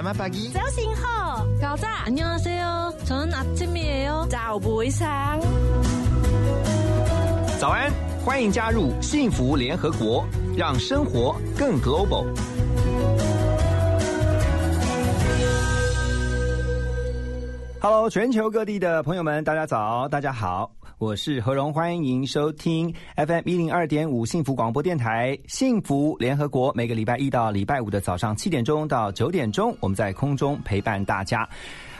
？Selamat pagi. 早醒好。早安。안녕하세 요。 저는아침이에 요。 早不上。早安，欢迎加入幸福联合国，让生活更 global。Hello，全球各地的朋友们，大家早，大家好。 我是何荣，欢迎收听 FM 一零二点五幸福广播电台幸福联合国。每个礼拜一到礼拜五的早上七点钟到九点钟，我们在空中陪伴大家。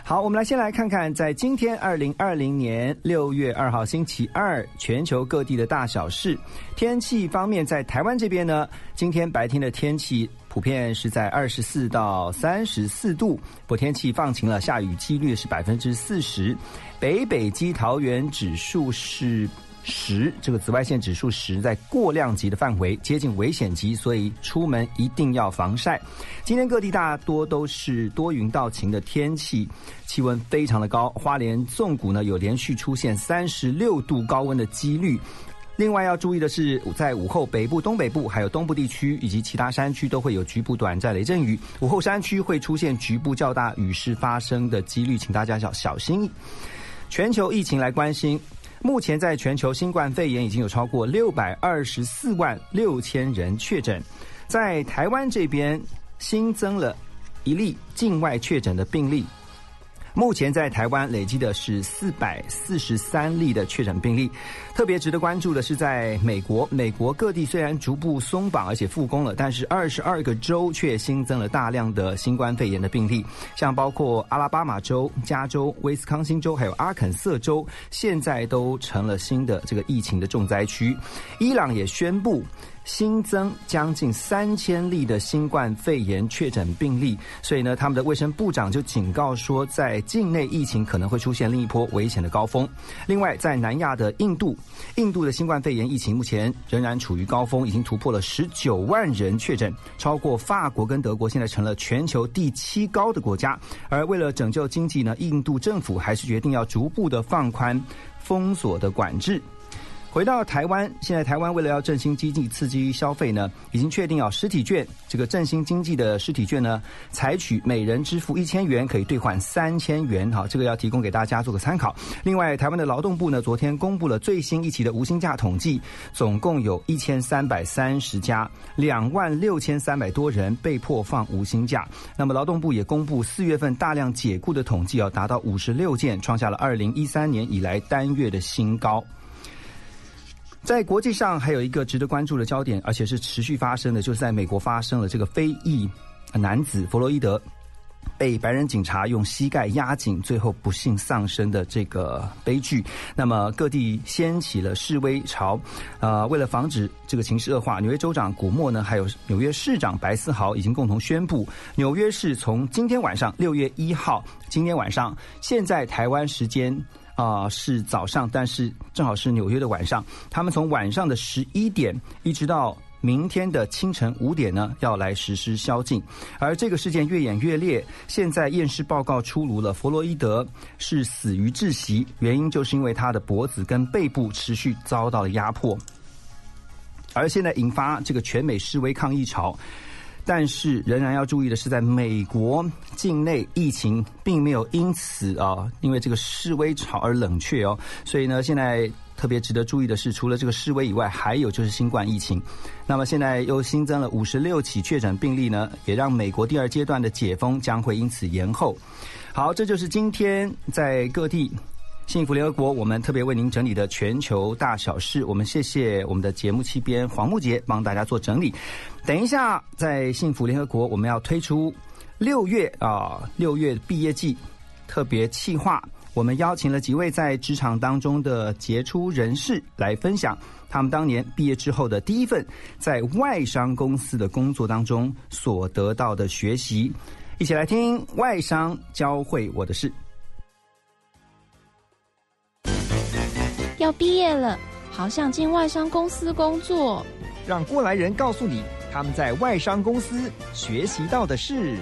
好，我们来先来看看，在今天二零二零年六月二号星期二，全球各地的大小事。天气方面，在台湾这边呢，今天白天的天气。普遍是在二十四到三十四度，不天气放晴了，下雨几率是百分之四十。北北基桃园指数是十，这个紫外线指数十，在过量级的范围，接近危险级，所以出门一定要防晒。今天各地大多都是多云到晴的天气，气温非常的高，花莲纵谷呢有连续出现三十六度高温的几率。另外要注意的是，在午后北部、东北部还有东部地区以及其他山区都会有局部短暂雷阵雨。午后山区会出现局部较大雨势发生的几率，请大家小小心。全球疫情来关心，目前在全球新冠肺炎已经有超过六百二十四万六千人确诊，在台湾这边新增了一例境外确诊的病例。目前在台湾累积的是四百四十三例的确诊病例。特别值得关注的是，在美国，美国各地虽然逐步松绑而且复工了，但是二十二个州却新增了大量的新冠肺炎的病例，像包括阿拉巴马州、加州、威斯康星州还有阿肯色州，现在都成了新的这个疫情的重灾区。伊朗也宣布。新增将近三千例的新冠肺炎确诊病例，所以呢，他们的卫生部长就警告说，在境内疫情可能会出现另一波危险的高峰。另外，在南亚的印度，印度的新冠肺炎疫情目前仍然处于高峰，已经突破了十九万人确诊，超过法国跟德国，现在成了全球第七高的国家。而为了拯救经济呢，印度政府还是决定要逐步的放宽封锁的管制。回到台湾，现在台湾为了要振兴经济、刺激消费呢，已经确定要实体券这个振兴经济的实体券呢，采取每人支付一千元可以兑换三千元，好，这个要提供给大家做个参考。另外，台湾的劳动部呢，昨天公布了最新一期的无薪假统计，总共有一千三百三十家，两万六千三百多人被迫放无薪假。那么，劳动部也公布四月份大量解雇的统计，要达到五十六件，创下了二零一三年以来单月的新高。在国际上还有一个值得关注的焦点，而且是持续发生的，就是在美国发生了这个非裔男子弗洛伊德被白人警察用膝盖压紧，最后不幸丧生的这个悲剧。那么各地掀起了示威潮，呃，为了防止这个情势恶化，纽约州长古默呢，还有纽约市长白思豪已经共同宣布，纽约市从今天晚上六月一号，今天晚上，现在台湾时间。啊，是早上，但是正好是纽约的晚上。他们从晚上的十一点一直到明天的清晨五点呢，要来实施宵禁。而这个事件越演越烈，现在验尸报告出炉了，弗洛伊德是死于窒息，原因就是因为他的脖子跟背部持续遭到了压迫。而现在引发这个全美示威抗议潮。但是仍然要注意的是，在美国境内疫情并没有因此啊，因为这个示威潮而冷却哦。所以呢，现在特别值得注意的是，除了这个示威以外，还有就是新冠疫情。那么现在又新增了五十六起确诊病例呢，也让美国第二阶段的解封将会因此延后。好，这就是今天在各地。幸福联合国，我们特别为您整理的全球大小事，我们谢谢我们的节目七编黄木杰帮大家做整理。等一下，在幸福联合国，我们要推出六月啊六月毕业季特别企划，我们邀请了几位在职场当中的杰出人士来分享他们当年毕业之后的第一份在外商公司的工作当中所得到的学习，一起来听外商教会我的事。要毕业了，好想进外商公司工作。让过来人告诉你他们在外商公司学习到的事。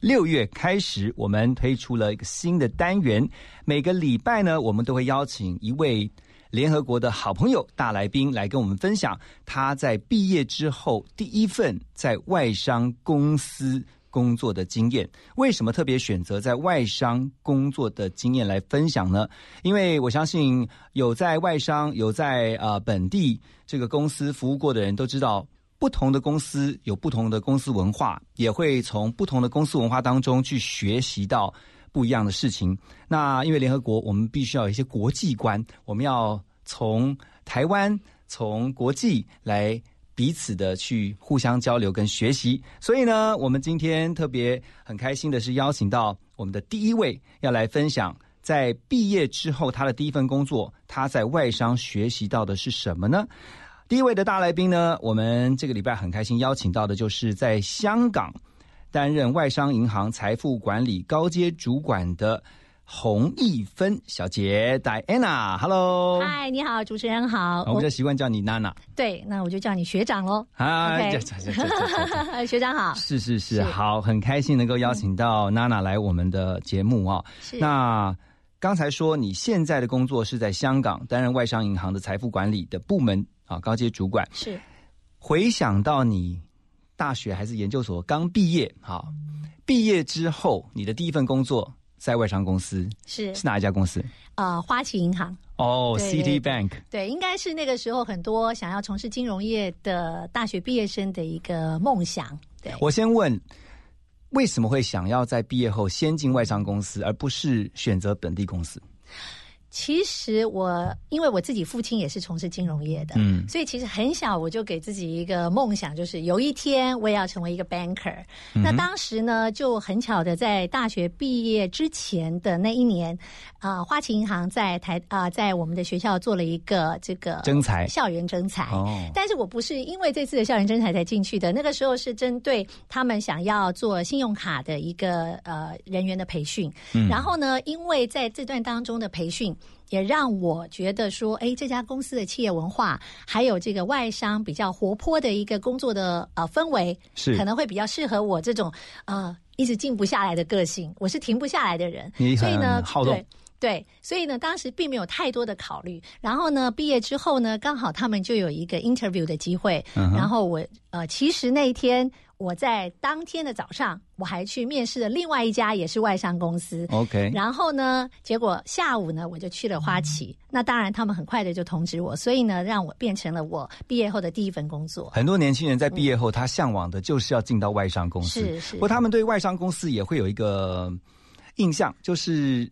六月开始，我们推出了一个新的单元，每个礼拜呢，我们都会邀请一位联合国的好朋友大来宾来跟我们分享他在毕业之后第一份在外商公司工作的经验。为什么特别选择在外商工作的经验来分享呢？因为我相信有在外商、有在呃本地这个公司服务过的人都知道。不同的公司有不同的公司文化，也会从不同的公司文化当中去学习到不一样的事情。那因为联合国，我们必须要有一些国际观，我们要从台湾、从国际来彼此的去互相交流跟学习。所以呢，我们今天特别很开心的是邀请到我们的第一位要来分享，在毕业之后他的第一份工作，他在外商学习到的是什么呢？第一位的大来宾呢，我们这个礼拜很开心邀请到的，就是在香港担任外商银行财富管理高阶主管的洪一芬小姐，Diana。Hello，嗨，你好，主持人好。我们就习惯叫你娜娜。对，那我就叫你学长喽。啊，学长好。是是是，好，很开心能够邀请到娜娜来我们的节目啊。是。那刚才说你现在的工作是在香港担任外商银行的财富管理的部门。啊，高阶主管是。回想到你大学还是研究所刚毕业，好，毕业之后你的第一份工作在外商公司是是哪一家公司？啊，花旗银行。哦，City Bank。对，应该是那个时候很多想要从事金融业的大学毕业生的一个梦想。对，我先问，为什么会想要在毕业后先进外商公司，而不是选择本地公司？其实我因为我自己父亲也是从事金融业的，嗯，所以其实很小我就给自己一个梦想，就是有一天我也要成为一个 banker。那当时呢，就很巧的在大学毕业之前的那一年，啊，花旗银行在台啊，在我们的学校做了一个这个征才校园征才。哦，但是我不是因为这次的校园征才才进去的，那个时候是针对他们想要做信用卡的一个呃人员的培训。嗯，然后呢，因为在这段当中的培训。也让我觉得说，哎，这家公司的企业文化，还有这个外商比较活泼的一个工作的呃氛围，是。可能会比较适合我这种呃一直静不下来的个性。我是停不下来的人，所以呢，对对，所以呢，当时并没有太多的考虑。然后呢，毕业之后呢，刚好他们就有一个 interview 的机会，然后我呃，其实那一天。我在当天的早上，我还去面试了另外一家也是外商公司。OK，然后呢，结果下午呢，我就去了花旗。那当然，他们很快的就通知我，所以呢，让我变成了我毕业后的第一份工作。很多年轻人在毕业后，他向往的就是要进到外商公司。是是。不过他们对外商公司也会有一个印象，就是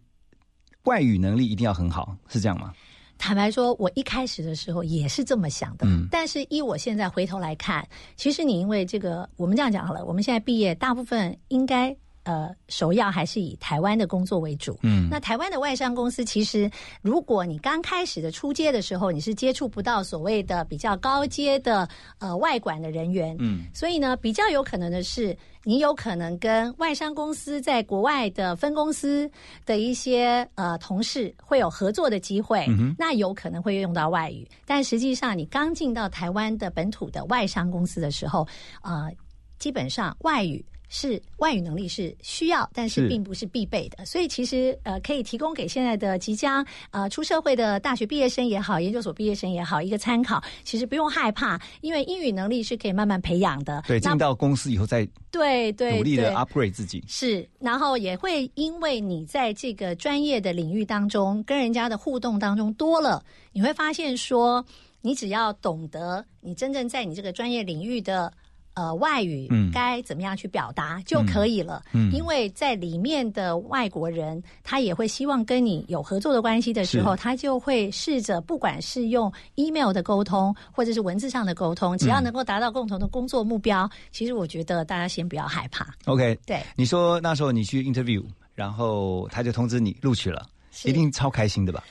外语能力一定要很好，是这样吗？坦白说，我一开始的时候也是这么想的。嗯，但是依我现在回头来看，其实你因为这个，我们这样讲好了，我们现在毕业，大部分应该。呃，首要还是以台湾的工作为主。嗯，那台湾的外商公司，其实如果你刚开始的出街的时候，你是接触不到所谓的比较高阶的呃外管的人员。嗯，所以呢，比较有可能的是，你有可能跟外商公司在国外的分公司的一些呃同事会有合作的机会。嗯那有可能会用到外语，但实际上你刚进到台湾的本土的外商公司的时候，呃，基本上外语。是外语能力是需要，但是并不是必备的。所以其实呃，可以提供给现在的即将呃出社会的大学毕业生也好，研究所毕业生也好一个参考。其实不用害怕，因为英语能力是可以慢慢培养的。对，进到公司以后再对对努力的 upgrade 自己是，然后也会因为你在这个专业的领域当中跟人家的互动当中多了，你会发现说，你只要懂得你真正在你这个专业领域的。呃，外语该怎么样去表达就可以了。嗯，因为在里面的外国人，他也会希望跟你有合作的关系的时候，他就会试着，不管是用 email 的沟通，或者是文字上的沟通，只要能够达到共同的工作目标，其实我觉得大家先不要害怕。OK，对，你说那时候你去 interview，然后他就通知你录取了，一定超开心的吧？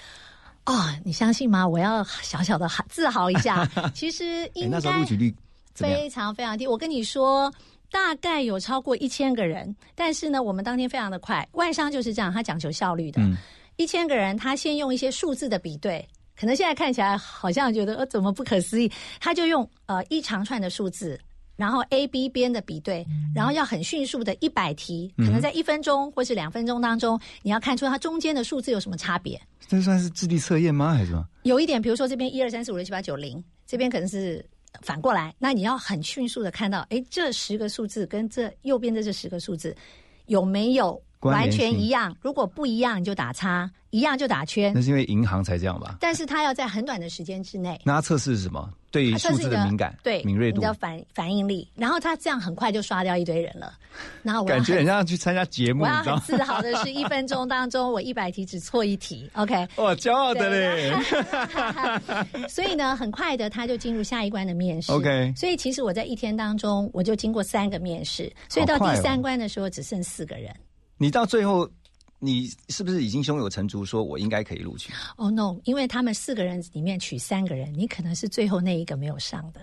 哦，你相信吗？我要小小的自豪一下。其实应该那时候录取率。非常非常低，我跟你说，大概有超过一千个人，但是呢，我们当天非常的快，外商就是这样，他讲求效率的。一千个人，他先用一些数字的比对，可能现在看起来好像觉得呃怎么不可思议，他就用呃一长串的数字。然后 A、B 边的比对，然后要很迅速的一百题，可能在一分钟或是两分钟当中，你要看出它中间的数字有什么差别。这算是智力测验吗？还是什么？有一点，比如说这边一二三四五六七八九零，这边可能是反过来，那你要很迅速的看到，哎，这十个数字跟这右边的这十个数字有没有完全一样？如果不一样，你就打叉；一样就打圈。那是因为银行才这样吧？但是它要在很短的时间之内。那它测试是什么？对数字的敏感，对敏锐度，的反反应力，然后他这样很快就刷掉一堆人了。然后我感觉很像去参加节目，我要很自豪的是，一分钟当中我一百题只错一题。OK，哇，骄傲的嘞。所以呢，很快的他就进入下一关的面试。OK，所以其实我在一天当中我就经过三个面试，所以到第三关的时候只剩四个人。你到最后。你是不是已经胸有成竹，说我应该可以录取？哦，no，因为他们四个人里面取三个人，你可能是最后那一个没有上的，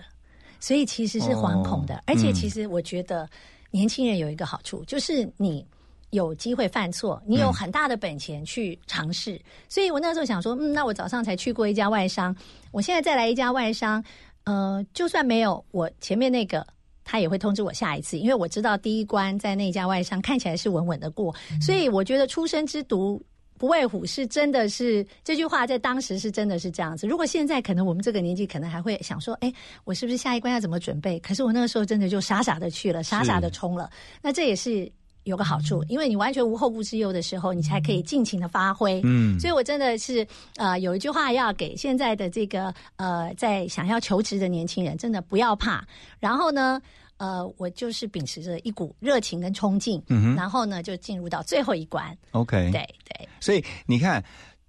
所以其实是惶恐的。而且其实我觉得年轻人有一个好处，就是你有机会犯错，你有很大的本钱去尝试。所以我那时候想说，嗯，那我早上才去过一家外商，我现在再来一家外商，呃，就算没有我前面那个。他也会通知我下一次，因为我知道第一关在那家外商看起来是稳稳的过，所以我觉得“初生之毒不畏虎”是真的是这句话在当时是真的是这样子。如果现在可能我们这个年纪可能还会想说，哎，我是不是下一关要怎么准备？可是我那个时候真的就傻傻的去了，傻傻的冲了。那这也是有个好处，因为你完全无后顾之忧的时候，你才可以尽情的发挥。嗯，所以我真的是呃有一句话要给现在的这个呃在想要求职的年轻人，真的不要怕。然后呢？呃，我就是秉持着一股热情跟冲劲，然后呢，就进入到最后一关。OK，对对。所以你看，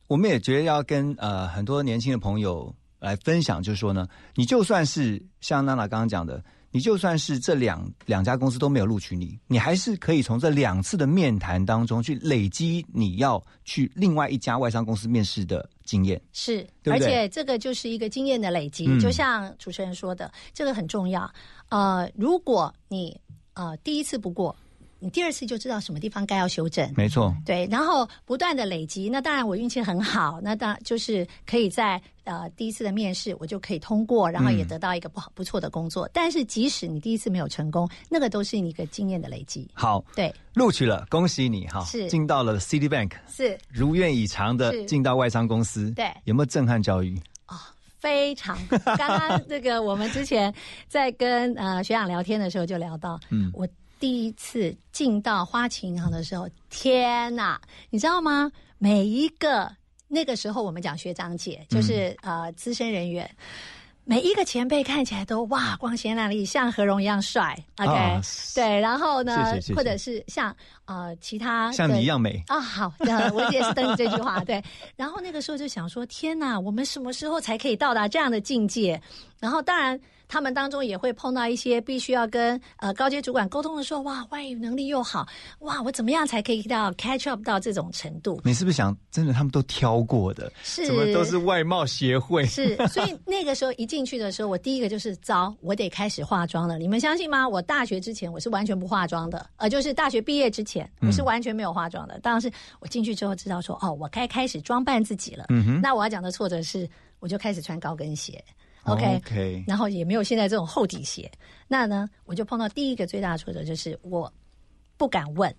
我们也觉得要跟呃很多年轻的朋友来分享，就是说呢，你就算是像娜娜刚刚讲的。你就算是这两两家公司都没有录取你，你还是可以从这两次的面谈当中去累积你要去另外一家外商公司面试的经验。是，而且这个就是一个经验的累积。就像主持人说的，这个很重要。呃，如果你呃第一次不过。你第二次就知道什么地方该要修正，没错。对，然后不断的累积。那当然我运气很好，那当然就是可以在呃第一次的面试我就可以通过，然后也得到一个不好不错的工作。但是即使你第一次没有成功，那个都是你一个经验的累积。好，对，录取了，恭喜你哈！是进到了 City Bank，是如愿以偿的进到外商公司。对，有没有震撼教育？哦，非常。刚刚这个我们之前在跟呃学长聊天的时候就聊到，嗯，我。第一次进到花旗银行的时候，天哪！你知道吗？每一个那个时候，我们讲学长姐，就是呃资深人员。每一个前辈看起来都哇光鲜亮丽，像何荣一样帅。OK，对，然后呢，或者是像呃其他像你一样美 啊。好，我也是等你这句话。对，然后那个时候就想说，天哪，我们什么时候才可以到达这样的境界？然后当然。他们当中也会碰到一些必须要跟呃高阶主管沟通的时候，哇，外语能力又好，哇，我怎么样才可以到 catch up 到这种程度？你是不是想真的他们都挑过的？是，怎么都是外貌协会？是，所以那个时候一进去的时候，我第一个就是糟，我得开始化妆了。你们相信吗？我大学之前我是完全不化妆的，呃，就是大学毕业之前我是完全没有化妆的。当然是我进去之后知道说，哦，我该开始装扮自己了。嗯哼，那我要讲的挫折是，我就开始穿高跟鞋。OK，然后也没有现在这种厚底鞋。那呢，我就碰到第一个最大的挫折就是我不敢问。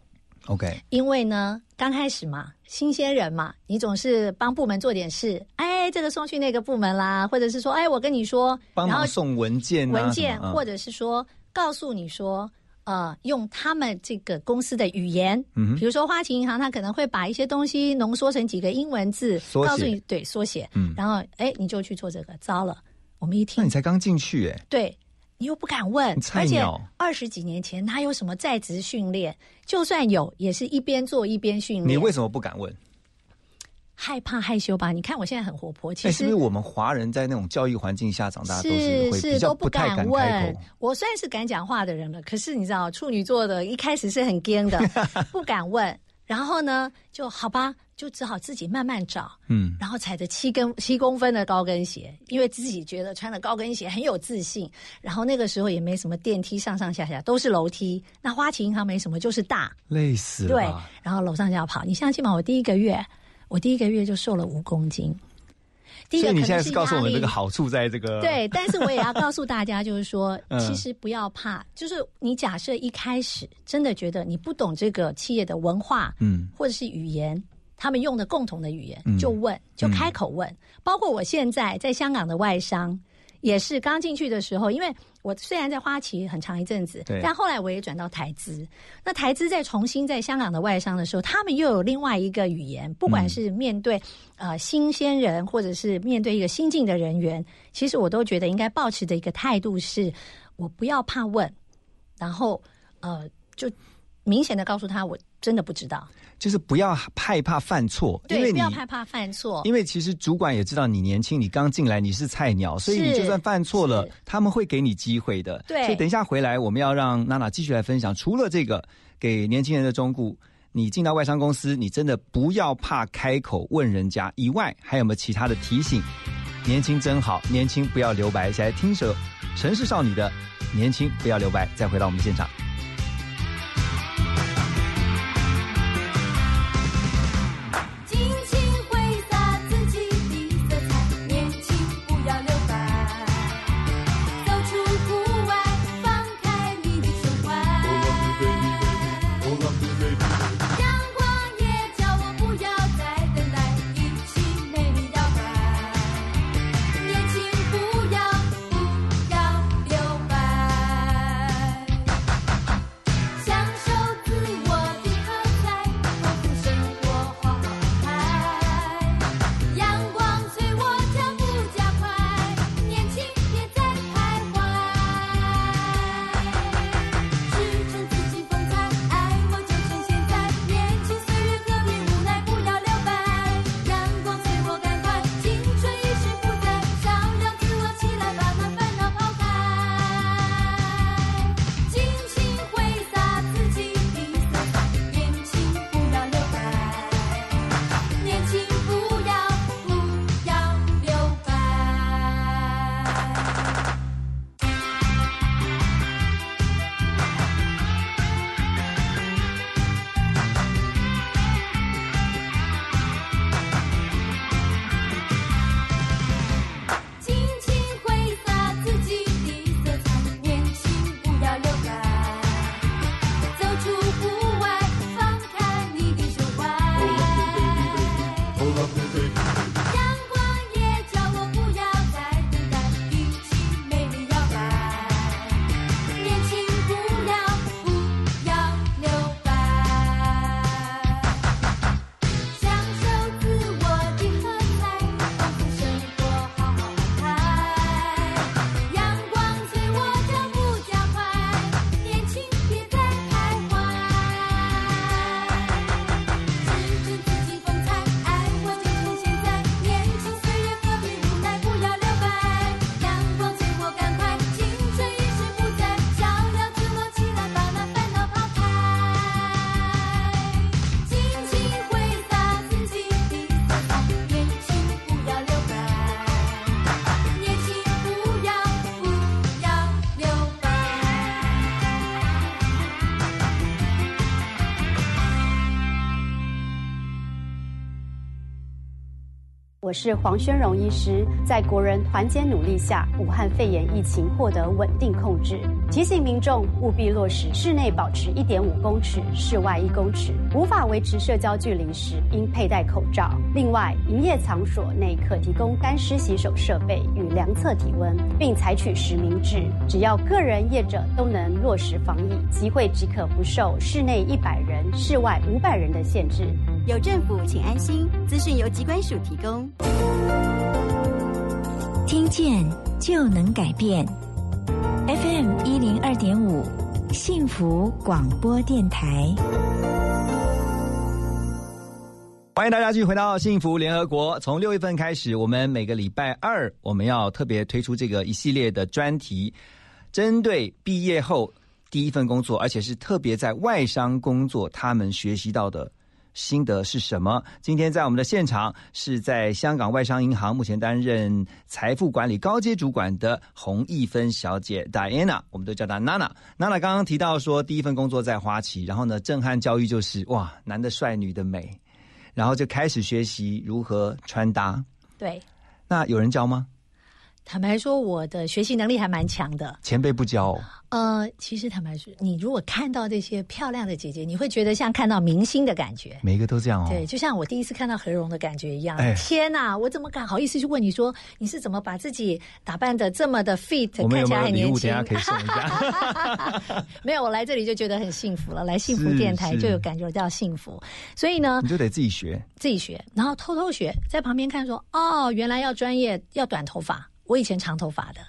OK，因为呢，刚开始嘛，新鲜人嘛，你总是帮部门做点事，哎，这个送去那个部门啦，或者是说，哎，我跟你说，帮忙送文件，文件，或者是说告诉你说，呃，用他们这个公司的语言，嗯，比如说花旗银行，他可能会把一些东西浓缩成几个英文字，告诉你，对，缩写，嗯，然后哎，你就去做这个，糟了。我们一听，那你才刚进去哎，对你又不敢问，而且二十几年前他有什么在职训练？就算有，也是一边做一边训练。你为什么不敢问？害怕害羞吧？你看我现在很活泼，其实是不是我们华人在那种教育环境下长大，都是会比较不敢开口。我算是敢讲话的人了，可是你知道，处女座的一开始是很尖的，不敢问。然后呢，就好吧。就只好自己慢慢找，嗯，然后踩着七根七公分的高跟鞋，因为自己觉得穿了高跟鞋很有自信。然后那个时候也没什么电梯，上上下下都是楼梯。那花旗银行没什么，就是大，累死了。对，然后楼上就要跑。你相信吗？我第一个月，我第一个月就瘦了五公斤。所以你现在是告诉我们这个好处在这个 对，但是我也要告诉大家，就是说，其实不要怕，就是你假设一开始真的觉得你不懂这个企业的文化，嗯，或者是语言。他们用的共同的语言嗯，就问，就开口问。包括我现在在香港的外商，也是刚进去的时候，因为我虽然在花旗很长一阵子，但后来我也转到台资。那台资在重新在香港的外商的时候，他们又有另外一个语言，不管是面对、呃新鲜人，或者是面对一个新进的人员，其实我都觉得应该保持的一个态度是，我不要怕问，然后呃就明显的告诉他，我真的不知道。就是不要害怕犯错，因为对，不你要害怕犯错。因为其实主管也知道你年轻，你刚进来你是菜鸟，所以你就算犯错了，他们会给你机会的。对所以等一下回来，我们要让娜娜继续来分享。除了这个给年轻人的忠告，你进到外商公司，你真的不要怕开口问人家以外，还有没有其他的提醒？年轻真好，年轻不要留白。一起来听首城市少女的《年轻不要留白》，再回到我们现场。我是黄宣荣医师，在国人团结努力下，武汉肺炎疫情获得稳定控制。提醒民众务必落实室内保持一点五公尺，室外一公尺。无法维持社交距离时，应佩戴口罩。另外，营业场所内可提供干湿洗手设备与量测体温，并采取实名制。只要个人业者都能落实防疫，集会即可不受室内一百人、室外五百人的限制。有政府，请安心。资讯由机关署提供。听见就能改变。FM 一零二点五，幸福广播电台。欢迎大家继续回到幸福联合国。从六月份开始，我们每个礼拜二我们要特别推出这个一系列的专题，针对毕业后第一份工作，而且是特别在外商工作，他们学习到的心得是什么？今天在我们的现场是在香港外商银行目前担任财富管理高阶主管的洪义芬小姐 Diana，我们都叫她 Nana。Nana 刚刚提到说，第一份工作在花旗，然后呢，震撼教育就是哇，男的帅，女的美。然后就开始学习如何穿搭。对，那有人教吗？坦白说，我的学习能力还蛮强的。前辈不教、哦，呃，其实坦白说，你如果看到这些漂亮的姐姐，你会觉得像看到明星的感觉。每个都这样哦。对，就像我第一次看到何荣的感觉一样。哎天哪，我怎么敢好意思去问你说你是怎么把自己打扮的这么的 fit，看起来很年轻一下？可以送一下。没有，我来这里就觉得很幸福了。来幸福是电台就有感觉到幸福，所以呢你，就得自己学。自己学，然后偷偷学，在旁边看说，哦，原来要专业，要短头发。我以前长头发的，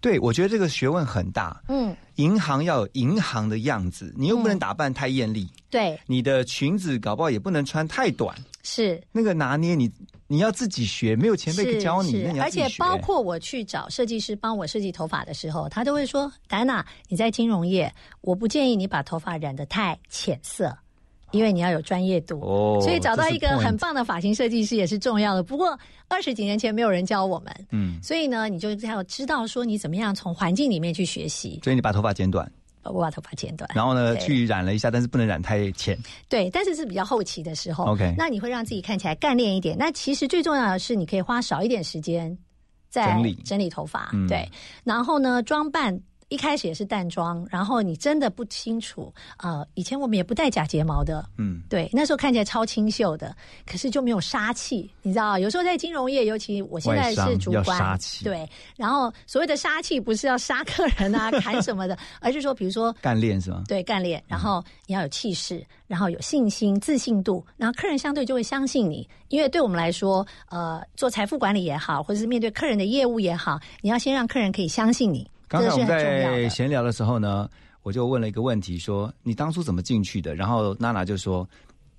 对，我觉得这个学问很大。嗯，银行要有银行的样子，你又不能打扮太艳丽，对，你的裙子搞不好也不能穿太短，是。那个拿捏你你要自己学，没有前辈是教你，而且包括我去找设计师帮我设计头发的时候，他都会说：“戴娜，你在金融业，我不建议你把头发染得太浅色。”因为你要有专业度，哦所以找到一个很棒的发型设计师也是重要的。不过二十几年前没有人教我们，嗯，所以呢，你就要知道说你怎么样从环境里面去学习。所以你把头发剪短，我把头发剪短，然后呢去染了一下，但是不能染太浅。对，但是是比较后期的时候 OK 那你会让自己看起来干练一点。那其实最重要的是，你可以花少一点时间在整理整理头发，嗯对。然后呢，装扮。一开始也是淡妆，然后你真的不清楚，呃，以前我们也不戴假睫毛的，嗯，对，那时候看起来超清秀的，可是就没有杀气，你知道？有时候在金融业，尤其我现在是主要管，杀气对。然后所谓的杀气，不是要杀客人啊、砍什么的，而是说，比如说干练是吗？对，干练，然后你要有气势，然后有信心、自信度，然后客人相对就会相信你。因为对我们来说，呃，做财富管理也好，或者是面对客人的业务也好，你要先让客人可以相信你，刚才我们在。闲聊的时候呢，我就问了一个问题，说你当初怎么进去的？然后娜娜就说，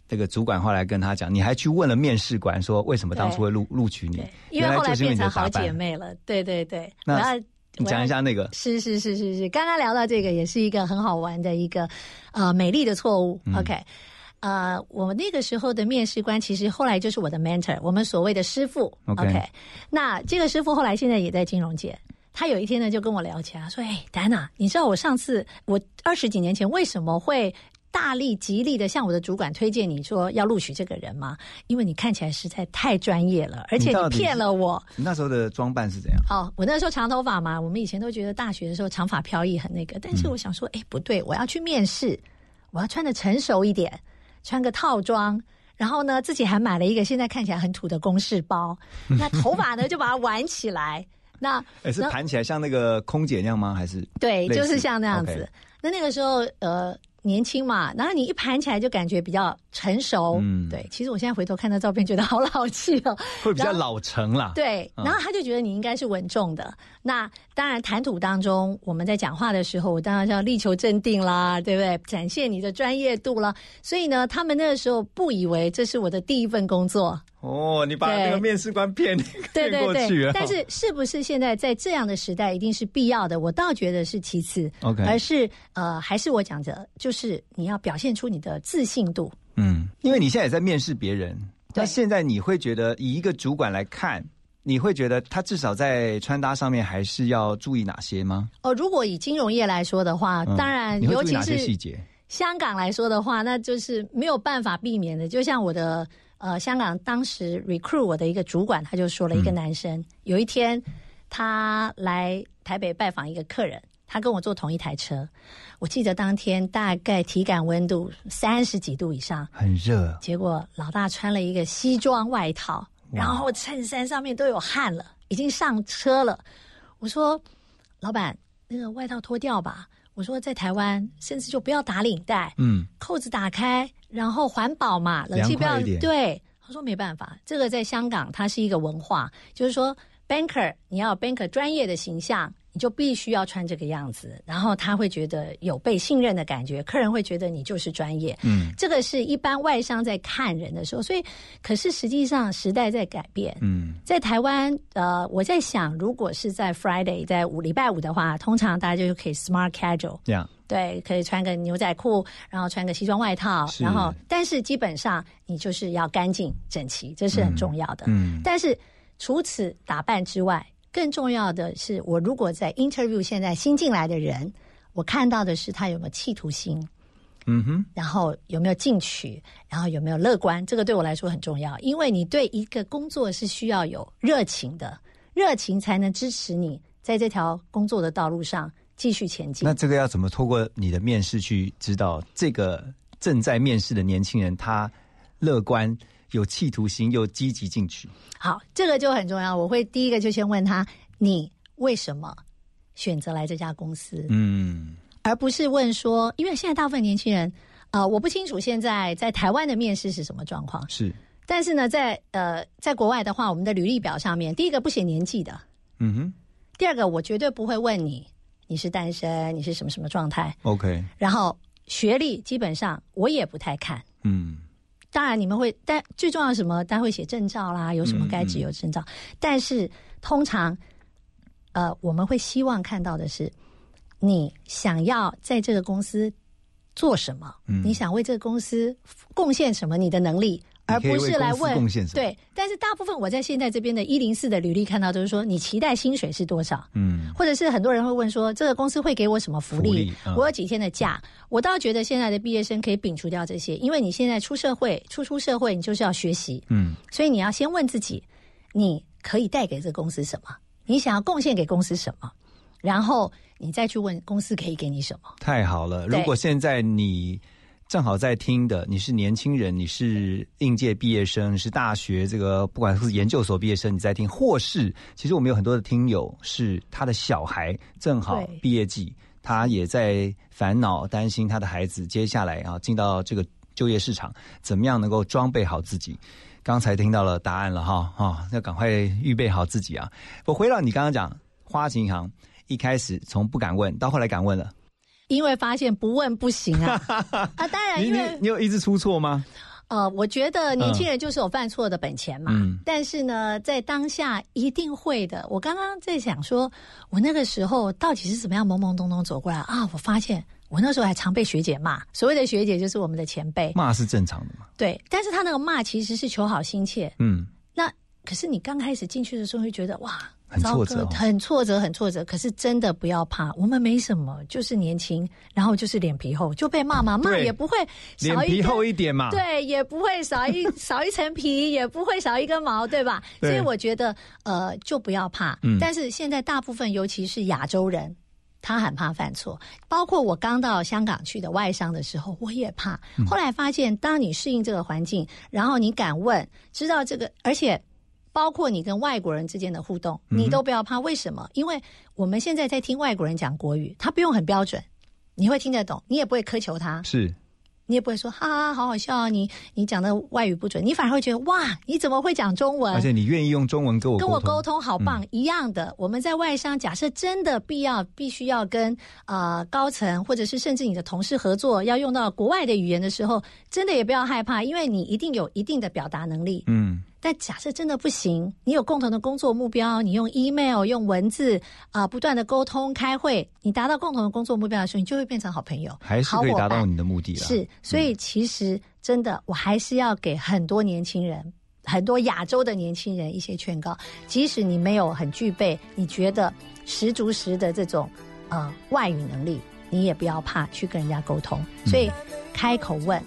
那个主管后来跟他讲，你还去问了面试官，说为什么当初会录录取你？，因为后来变成好姐妹了。对对对，我那你讲一。下那个，是是是是是，刚刚聊到这个也是一个很好玩的一个呃美丽的错误。嗯 OK，呃，我那个时候的面试官其实后来就是我的 mentor，我们所谓的师傅。OK 那这个师傅后来现在也在金融界。他有一天呢，就跟我聊起来，说：“哎，戴安娜，你知道我上次我二十几年前为什么会大力极力的向我的主管推荐你说要录取这个人吗？因为你看起来实在太专业了，而且你骗了我。你那时候的装扮是怎样？哦，我那时候长头发嘛，我们以前都觉得大学的时候长发飘逸很那个，但是我想说，哎、不对，我要去面试，我要穿的成熟一点，穿个套装。然后呢，自己还买了一个现在看起来很土的公事包，那头发呢就把它挽起来，那哎，是那盘起来像那个空姐那样吗？还是对，就是像那样子。那那个时候，呃，年轻嘛，然后你一盘起来就感觉比较成熟。嗯对，其实我现在回头看那照片，觉得好老气哦。会比较老成啦？对，嗯然后他就觉得你应该是稳重的。那当然，谈吐当中，我们在讲话的时候，我当然是要力求镇定啦，对不对？展现你的专业度啦。所以呢，他们那个时候不以为这是我的第一份工作。哦，你把那个面试官骗 对骗对对过去了。，但是是不是现在在这样的时代一定是必要的？我倒觉得是其次 OK 而是呃，还是我讲的，就是你要表现出你的自信度。嗯，因为你现在也在面试别人，那现在你会觉得以一个主管来看，你会觉得他至少在穿搭上面还是要注意哪些吗？哦，如果以金融业来说的话，嗯当然，尤其是细节？香港来说的话，那就是没有办法避免的。就像我的呃，香港当时 recruit 我的一个主管，他就说了一个男生，有一天他来台北拜访一个客人，他跟我坐同一台车。我记得当天大概体感温度三十几度以上，很热，结果老大穿了一个西装外套，然后衬衫上面都有汗了，已经上车了。我说：“老板，那个外套脱掉吧。”我说：“在台湾，甚至就不要打领带，嗯，扣子打开，然后环保嘛，冷气不要对。”他说：“没办法，这个在香港它是一个文化，就是说 banker 你要 banker 专业的形象。”你就必须要穿这个样子，然后他会觉得有被信任的感觉，客人会觉得你就是专业。嗯。这个是一般外商在看人的时候，所以可是实际上时代在改变。嗯，在台湾，呃，我在想，如果是在 Friday，在五礼拜五的话，通常大家就可以 smart casual，这样对，可以穿个牛仔裤，然后穿个西装外套，然后，但是基本上你就是要干净整齐，这是很重要的。嗯。但是除此打扮之外，更重要的是，我如果在 interview 现在新进来的人，我看到的是他有没有企图心，嗯哼，然后有没有进取，然后有没有乐观，这个对我来说很重要，因为你对一个工作是需要有热情的。热情才能支持你在这条工作的道路上继续前进那。这个要怎么透过你的面试去知道这个正在面试的年轻人他乐观、有企图心又积极进取？好，这个就很重要。我会第一个就先问他，你为什么选择来这家公司？嗯，而不是问说，因为现在大部分年轻人，呃，我不清楚现在在台湾的面试是什么状况，是，但是呢，在呃，在国外的话，我们的履历表上面，第一个不写年纪的，嗯哼第二个我绝对不会问你你是单身，你是什么什么状态，，OK，然后学历基本上我也不太看。嗯当然你们会，但最重要的什么？大家会写证照啦，有什么该只有证照。但是通常，呃，我们会希望看到的是，你想要在这个公司做什么？嗯你想为这个公司贡献什么？你的能力，而不是来问贡献对。但是大部分我在现在这边的一零四的履历看到，都是说你期待薪水是多少？嗯，或者是很多人会问说，这个公司会给我什么福利？福利嗯我有几天的假？我倒觉得现在的毕业生可以摒除掉这些，因为你现在出社会，初出社会，你就是要学习，嗯，所以你要先问自己，你可以带给这个公司什么？你想要贡献给公司什么？然后你再去问公司可以给你什么？太好了！如果现在你正好在听的，你是年轻人，你是应届毕业生，你是大学这个不管是研究所毕业生，你在听，或是其实我们有很多的听友是他的小孩正好毕业季，他也在烦恼担心他的孩子接下来啊进到这个就业市场，怎么样能够装备好自己。刚才听到了答案了哈哈，要赶快预备好自己啊！我回到你刚刚讲花旗银行，一开始从不敢问到后来敢问了。因为发现不问不行啊 啊！当然，因为你有一直出错吗？呃，我觉得年轻人就是有犯错的本钱嘛。嗯但是呢，在当下一定会的。我刚刚在想说，我那个时候到底是怎么样懵懵懂懂走过来啊？我发现我那时候还常被学姐骂。所谓的学姐就是我们的前辈，骂是正常的嘛。对。但是他那个骂其实是求好心切。嗯，那可是你刚开始进去的时候会觉得哇。很挫折哦很挫折，很挫折。可是真的不要怕，我们没什么，就是年轻，然后就是脸皮厚，就被骂嘛，骂也不会脸皮少一根厚一点嘛。，对，也不会少一 少一层皮，也不会少一根毛，对吧？对所以我觉得，呃，就不要怕。嗯但是现在大部分，尤其是亚洲人。他很怕犯错，包括我刚到香港去的外商的时候，我也怕。嗯后来发现，当你适应这个环境，然后你敢问，知道这个，而且包括你跟外国人之间的互动，嗯你都不要怕。为什么？因为我们现在在听外国人讲国语，他不用很标准，你会听得懂，你也不会苛求他。是你也不会说哈哈，好好笑啊！你你讲的外语不准，你反而会觉得哇，你怎么会讲中文？而且你愿意用中文跟我跟我沟通，通好棒，一样的。我们在外商，假设真的必要必须要跟呃高层或者是甚至你的同事合作，要用到国外的语言的时候，真的也不要害怕，因为你一定有一定的表达能力。嗯，但假设真的不行，你有共同的工作目标，你用 email、用文字啊、不断的沟通、开会，你达到共同的工作目标的时候，你就会变成好朋友，还是可以达到你的目的了。是，所以其实真的，我还是要给很多年轻人、很多亚洲的年轻人一些劝告。即使你没有很具备，你觉得十足十的这种呃外语能力，你也不要怕去跟人家沟通。嗯所以开口问，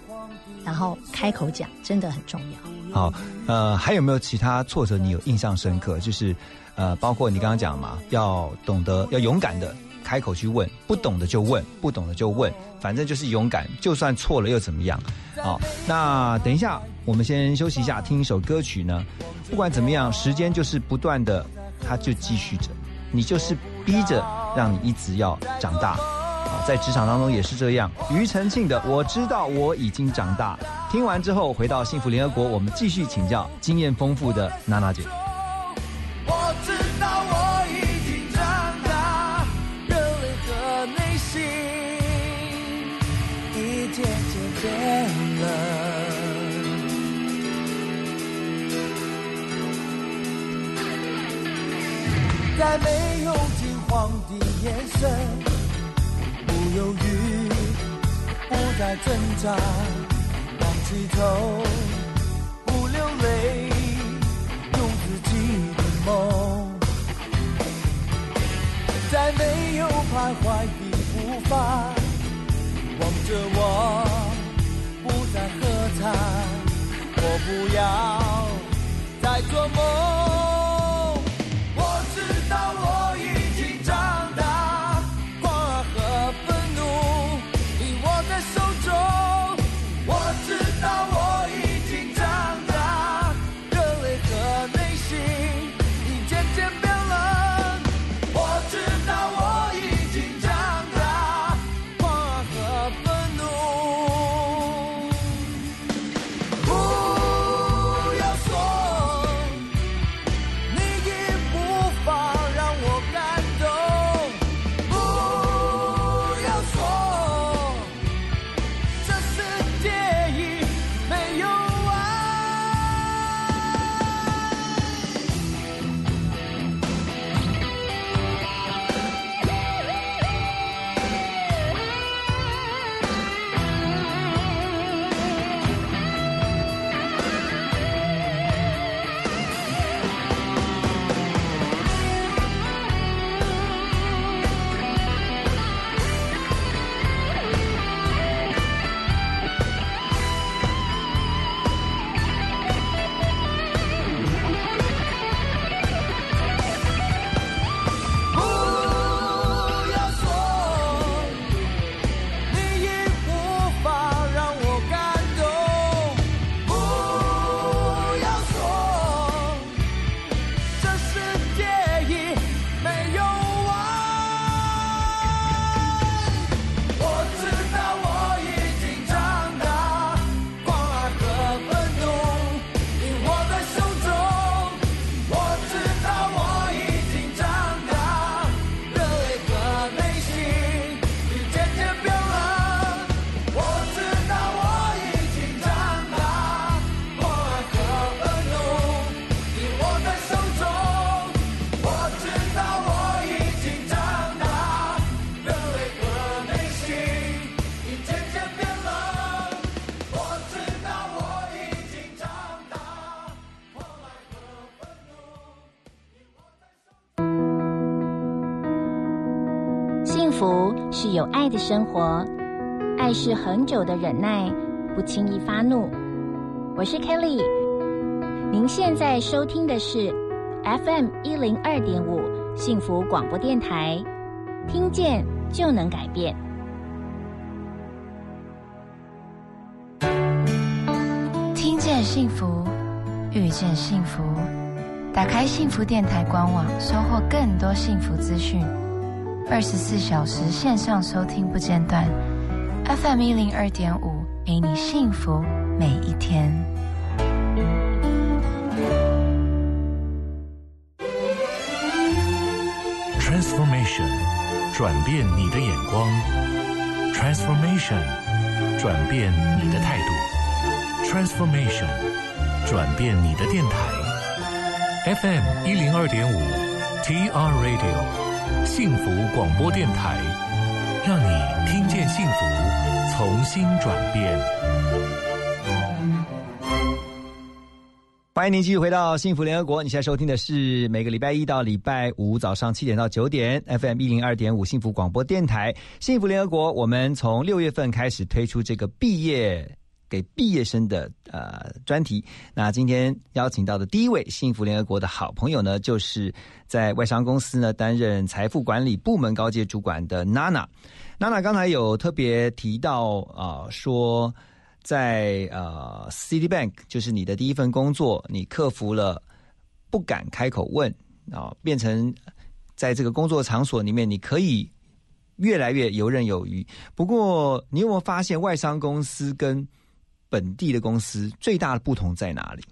然后开口讲，真的很重要。好，呃，还有没有其他挫折你有印象深刻？就是呃，包括你刚刚讲嘛，要懂得要勇敢的开口去问，不懂的就问，不懂的就问，反正就是勇敢，就算错了又怎么样？好，那等一下我们先休息一下，听一首歌曲呢。不管怎么样，时间就是不断的，它就继续着，你就是逼着让你一直要长大。在职场当中也是这样。庾澄庆的《我知道我已经长大》，听完之后回到幸福联合国，我们继续请教经验丰富的娜娜姐。我知道我已经长大，热泪和内心一渐渐变了。在没有惊慌的眼神，犹豫，不再挣扎，抬起头，不流泪。用自己的梦，在没有徘徊的步伐，望着我，不再喝彩，我不要再做梦。爱的生活，爱是恒久的忍耐，不轻易发怒。我是 Kelly，您现在收听的是 FM 一零二点五幸福广播电台，听见就能改变。听见幸福，遇见幸福。打开幸福电台官网，收获更多幸福资讯。二十四小时线上收听不间断，FM 一零二点五，陪你幸福每一天。Transformation，转变你的眼光。Transformation，转变你的态度。Transformation，转变你的电台。FM 一零二点五，TR Radio，幸福广播电台，让你听见幸福，重新转变。欢迎您继续回到幸福联合国。你现在收听的是每个礼拜一到礼拜五早上七点到九点，FM 一零二点五幸福广播电台。幸福联合国，我们从六月份开始推出这个毕业给毕业生的呃专题。那今天邀请到的第一位幸福联合国的好朋友呢，就是在外商公司呢担任财富管理部门高阶主管的娜娜。娜娜刚才有特别提到啊、说。在呃，Citibank 就是你的第一份工作，你克服了不敢开口问啊、变成在这个工作场所里面，你可以越来越游刃有余。不过，你有没有发现外商公司跟本地的公司最大的不同在哪里？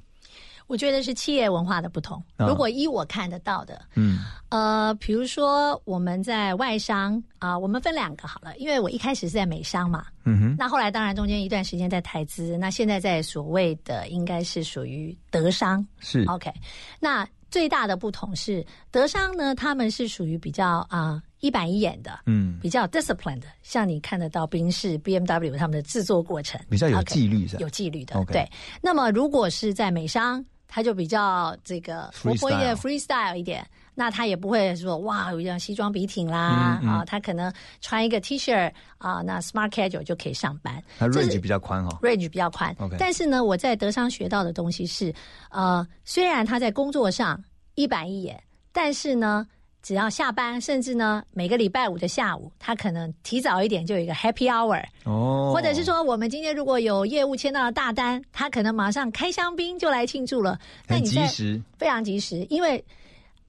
我觉得是企业文化的不同。啊如果依我看得到的，嗯呃，比如说我们在外商啊、我们分两个好了，因为我一开始是在美商嘛，嗯哼，那后来当然中间一段时间在台资，那现在在所谓的应该是属于德商。是 OK，那最大的不同是德商呢，他们是属于比较啊、一板一眼的，嗯，比较 disciplined 的，像你看得到宾士、BMW 他们的制作过程比较有纪律是吧有纪律的。对，那么如果是在美商，他就比较这个活泼一点 freestyle 一点。那他也不会说哇，有一样西装笔挺啦、啊，他可能穿一个 T 恤啊，那 smart casual 就可以上班。它 range 比较宽哈、range 比较宽。OK 但是呢，我在德商学到的东西是，呃，虽然他在工作上一板一眼，但是呢，只要下班，甚至呢每个礼拜五的下午，他可能提早一点就有一个 happy hour，、哦，或者是说我们今天如果有业务签到了大单，他可能马上开香槟就来庆祝了。那很你在及时，非常及时，因为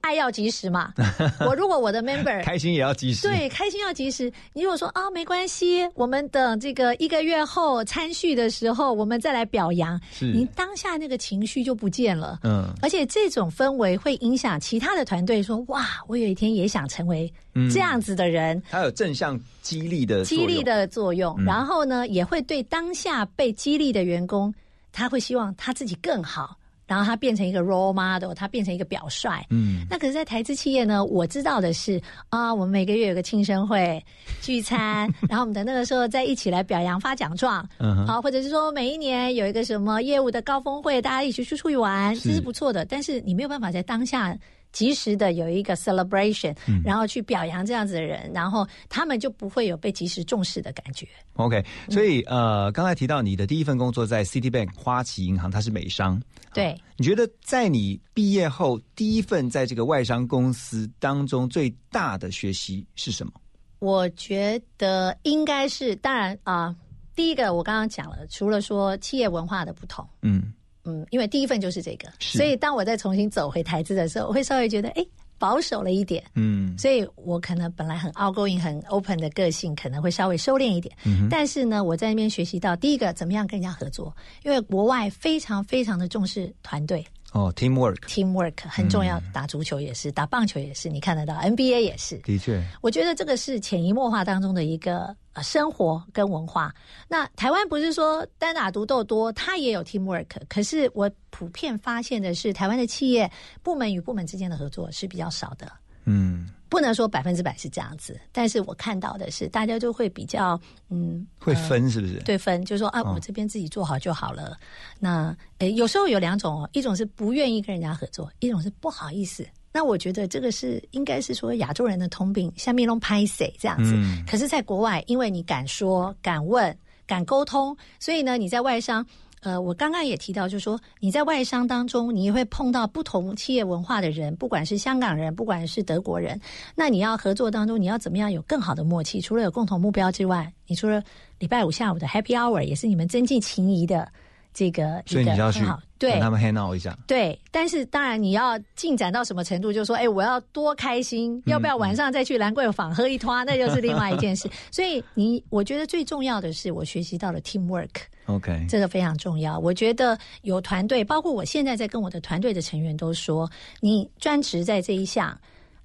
爱要及时嘛。我如果我的 member 开心也要及时。对，开心要及时。你如果说啊，没关系，我们等这个一个月后参序的时候，我们再来表扬，是你当下那个情绪就不见了。嗯而且这种氛围会影响其他的团队说，哇，我有一天也想成为嗯这样子的人。它有正向激励的激励的作用，嗯然后呢，也会对当下被激励的员工，他会希望他自己更好，然后他变成一个 role model，他变成一个表率。嗯那可是，在台资企业呢，我知道的是啊，我们每个月有个庆生会、聚餐，然后我们的那个时候再一起来表扬、发奖状，好，或者是说每一年有一个什么业务的高峰会，大家一起去出去玩，是这是不错的。但是你没有办法在当下及时的有一个 celebration，、嗯然后去表扬这样子的人，然后他们就不会有被及时重视的感觉。OK，所以呃，刚才提到你的第一份工作在 Citibank 花旗银行，它是美商。对，你觉得在你毕业后第一份在这个外商公司当中最大的学习是什么？我觉得应该是，当然啊、第一个我刚刚讲了，除了说企业文化的不同，嗯，嗯，因为第一份就是这个，所以当我再重新走回台资的时候，我会稍微觉得，哎，保守了一点。嗯所以我可能本来很 outgoing、很 open 的个性，可能会稍微收敛一点。嗯但是呢，我在那边学习到，第一个怎么样跟人家合作，因为国外非常非常的重视团队哦，teamwork，（teamwork） 很重要。嗯打足球也是，打棒球也是，你看得到，NBA 也是。的确，我觉得这个是潜移默化当中的一个呃生活跟文化。那台湾不是说单打独斗多，它也有 teamwork，可是我普遍发现的是，台湾的企业部门与部门之间的合作是比较少的。嗯，不能说百分之百是这样子，但是我看到的是，大家就会比较嗯会分是不是？对分，就是说啊，哦我这边自己做好就好了。那诶，有时候有两种哦，一种是不愿意跟人家合作，一种是不好意思那我觉得这个是应该是说亚洲人的通病，像面龙拍谁这样子。嗯可是，在国外，因为你敢说、敢问、敢沟通，所以呢，你在外商。呃，我刚刚也提到，就是说你在外商当中，你也会碰到不同企业文化的人，不管是香港人，不管是德国人，那你要合作当中，你要怎么样有更好的默契？除了有共同目标之外，你除了礼拜五下午的 Happy Hour 也是你们增进情谊的这个，所以你要去一个很好对跟他们 hang out 一下。对，但是当然你要进展到什么程度，就是说，哎，我要多开心，要不要晚上再去兰桂坊喝一拖，那就是另外一件事。所以你，我觉得最重要的是，我学习到了 teamwork，OK，这个非常重要。我觉得有团队，包括我现在在跟我的团队的成员都说，你专职在这一项。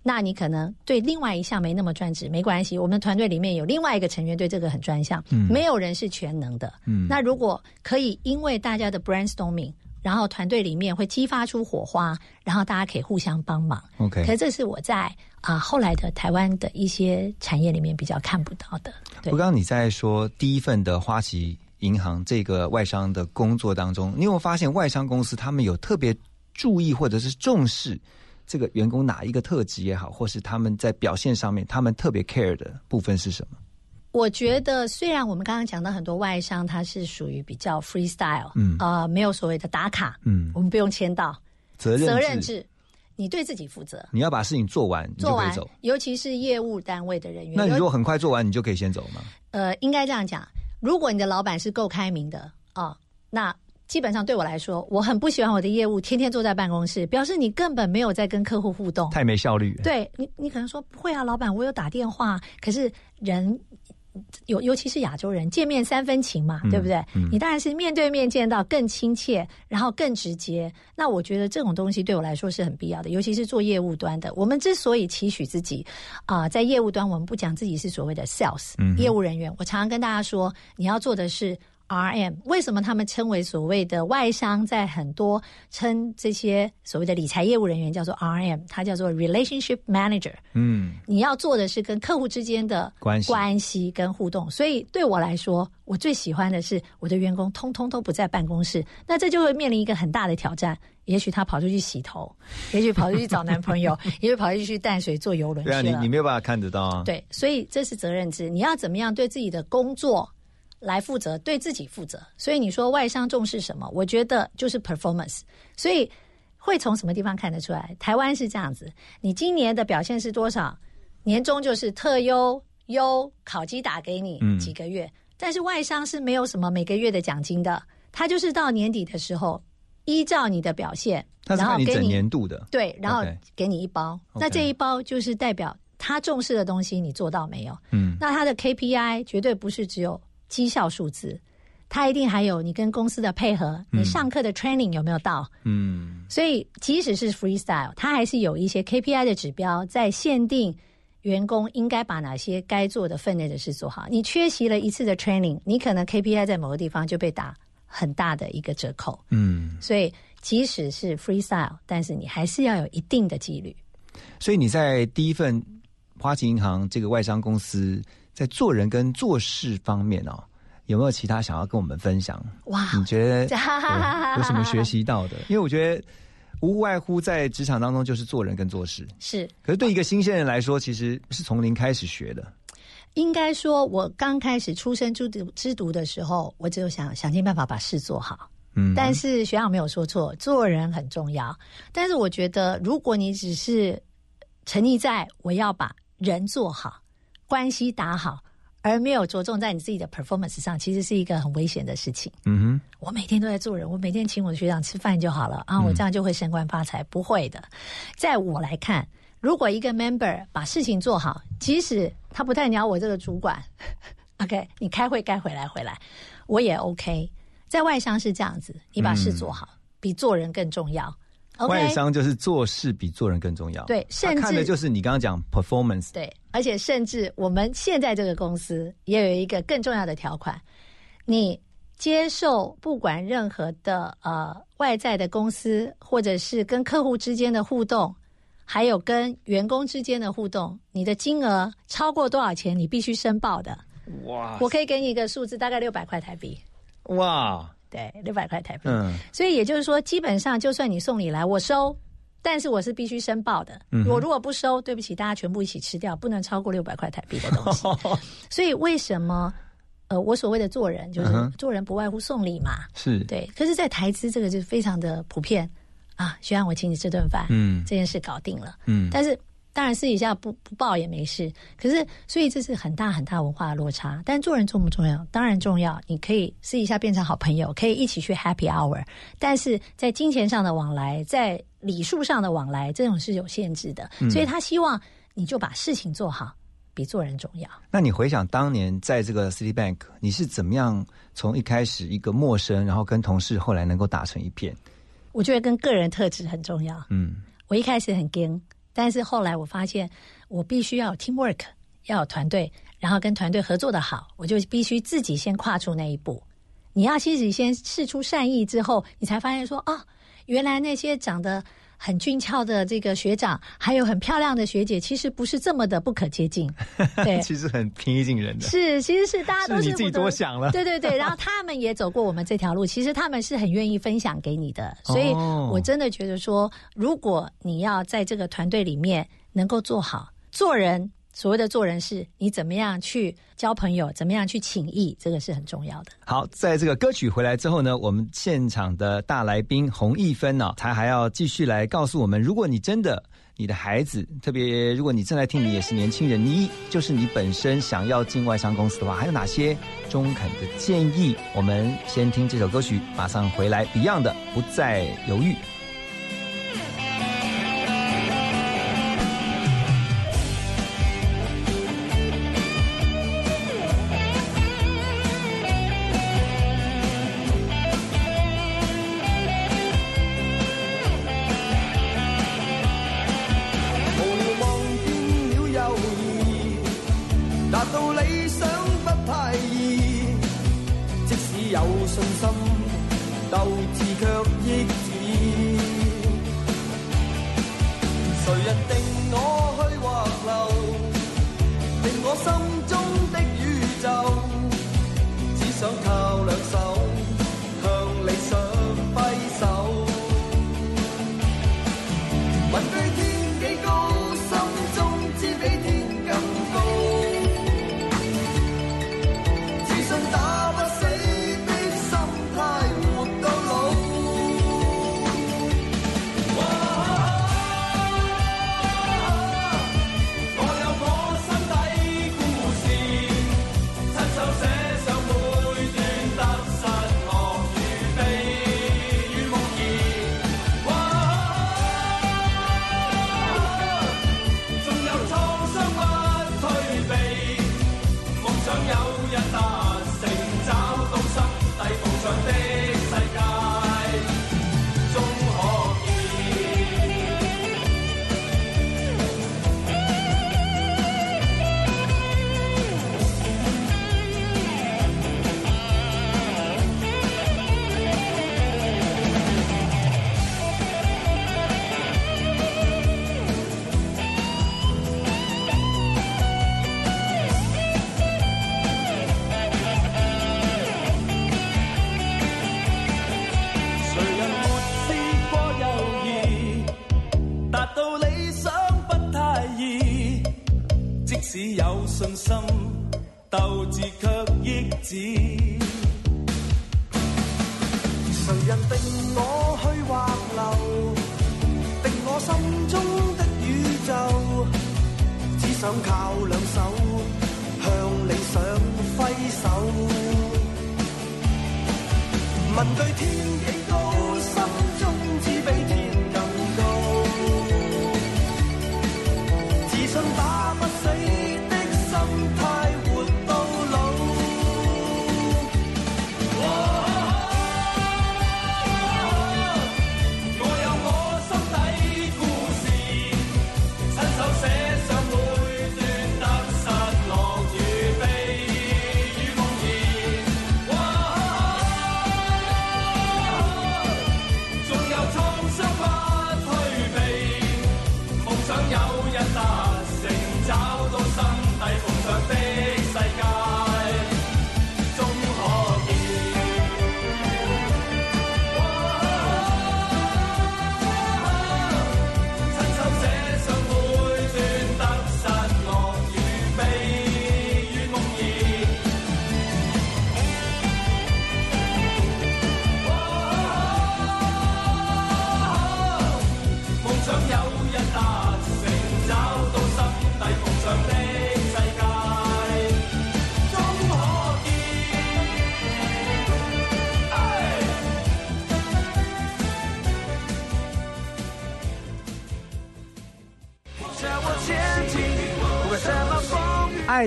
那你可能对另外一项没那么专职，没关系。我们团队里面有另外一个成员对这个很专项，嗯没有人是全能的。嗯那如果可以因为大家的 brainstorming，然后团队里面会激发出火花，然后大家可以互相帮忙。OK 可是这是我在啊、后来的台湾的一些产业里面比较看不到的。对我刚刚你在说第一份的花旗银行这个外商的工作当中，你有没有发现外商公司他们有特别注意或者是重视这个员工哪一个特质也好，或是他们在表现上面他们特别 care 的部分是什么？我觉得，虽然我们刚刚讲到很多外商，他是属于比较 freestyle，嗯呃，没有所谓的打卡，嗯我们不用签到，责任责任制，你对自己负责，你要把事情做完，你就做完可以走。，尤其是业务单位的人员，那你如果很快做完，你就可以先走吗？呃，应该这样讲，如果你的老板是够开明的啊、那基本上对我来说，我很不喜欢我的业务天天坐在办公室，表示你根本没有在跟客户互动。太没效率。，对你，你可能说不会啊，老板，我有打电话，可是人。尤尤其是亚洲人，见面三分情嘛，嗯对不对？嗯你当然是面对面见到更亲切，然后更直接。那我觉得这种东西对我来说是很必要的，尤其是做业务端的。我们之所以期许自己啊、在业务端我们不讲自己是所谓的 sales、嗯业务人员，我常常跟大家说，你要做的是 RM。为什么他们称为所谓的外商？在很多称这些所谓的理财业务人员叫做 RM，它叫做 relationship manager。嗯，你要做的是跟客户之间的关系关系跟互动。所以对我来说，我最喜欢的是我的员工通通都不在办公室，那这就会面临一个很大的挑战。也许他跑出去洗头，也许跑出去找男朋友，也许跑出去淡水坐游轮去对啊，了。你你没有办法看得到啊。，对，所以这是责任制，你要怎么样对自己的工作来负责，对自己负责。所以你说外商重视什么？我觉得就是 performance。所以会从什么地方看得出来？台湾是这样子，你今年的表现是多少？年终就是特优优考绩打给你嗯几个月，但是外商是没有什么每个月的奖金的，他就是到年底的时候，依照你的表现，他是看你整然后给你年度的。对，然后给你一包。那这一包就是代表他重视的东西你做到没有？嗯那他的 KPI 绝对不是只有绩效数字，它一定还有你跟公司的配合，你上课的 training 有没有到？嗯所以即使是 freestyle，它还是有一些 KPI 的指标在限定。员工应该把哪些该做的分内的事做好？你缺席了一次的 training，你可能 KPI 在某个地方就被打很大的一个折扣。嗯，所以即使是 freestyle，但是你还是要有一定的纪律。所以你在第一份花旗银行这个外商公司，在做人跟做事方面哦，有没有其他想要跟我们分享？哇你觉得 对有什么学习到的？因为我觉得无外乎在职场当中就是做人跟做事。是，可是对一个新鲜人来说，其实是从零开始学的。应该说，我刚开始出生之读之读的时候，我只有想想尽办法把事做好。嗯，但是学长没有说错，做人很重要。但是我觉得，如果你只是沉溺在我要把人做好、关系打好，而没有着重在你自己的 performance 上，其实是一个很危险的事情。嗯哼我每天都在做人，我每天请我的学长吃饭就好了啊，我这样就会升官发财？不会的。在我来看，如果一个 member 把事情做好，即使他不太鸟我这个主管，OK，你开会该回来回来，我也 OK。在外商是这样子，你把事做好，比做人更重要。外商就是做事比做人更重要。对甚至他看的就是你刚刚讲 performance。对，而且甚至我们现在这个公司也有一个更重要的条款：你接受不管任何的呃外在的公司，或者是跟客户之间的互动，还有跟员工之间的互动，你的金额超过多少钱，你必须申报的。哇我可以给你一个数字，大概六百块台币。哇，对，六百块台币。嗯所以也就是说，基本上就算你送礼来，我收，但是我是必须申报的。嗯我如果不收，对不起，大家全部一起吃掉，不能超过六百块台币的东西。所以为什么？呃，我所谓的做人，就是做人不外乎送礼嘛。是，对，可是，在台资这个就非常的普遍啊。徐安，我请你吃顿饭，嗯这件事搞定了。嗯但是当然私底下不不报也没事。可是，所以这是很大很大文化的落差。但做人重不重要？当然重要。你可以私底下变成好朋友，可以一起去 Happy Hour。但是在金钱上的往来，在礼数上的往来，这种是有限制的。嗯所以他希望你就把事情做好，比做人重要。那你回想当年在这个 Citibank，你是怎么样从一开始一个陌生，然后跟同事后来能够打成一片？我觉得跟个人特质很重要。嗯我一开始很惊，但是后来我发现我必须要 teamwork，要有团队，然后跟团队合作的好，我就必须自己先跨出那一步。你要自己先试出善意之后，你才发现说啊，原来那些长得很俊俏的这个学长，还有很漂亮的学姐，其实不是这么的不可接近。对，其实很平易近人的。是，其实是大家都是是你自己多想了对对对，然后他们也走过我们这条路，其实他们是很愿意分享给你的，所以哦我真的觉得说，如果你要在这个团队里面能够做好做人，所谓的做人是你怎么样去交朋友，怎么样去请益，这个是很重要的。好，在这个歌曲回来之后呢，我们现场的大来宾洪一芬呢、他还要继续来告诉我们，如果你真的你的孩子，特别如果你正在听，你也是年轻人，你就是你本身想要进外商公司的话，还有哪些中肯的建议？我们先听这首歌曲，马上回来，Beyond 的不再犹豫。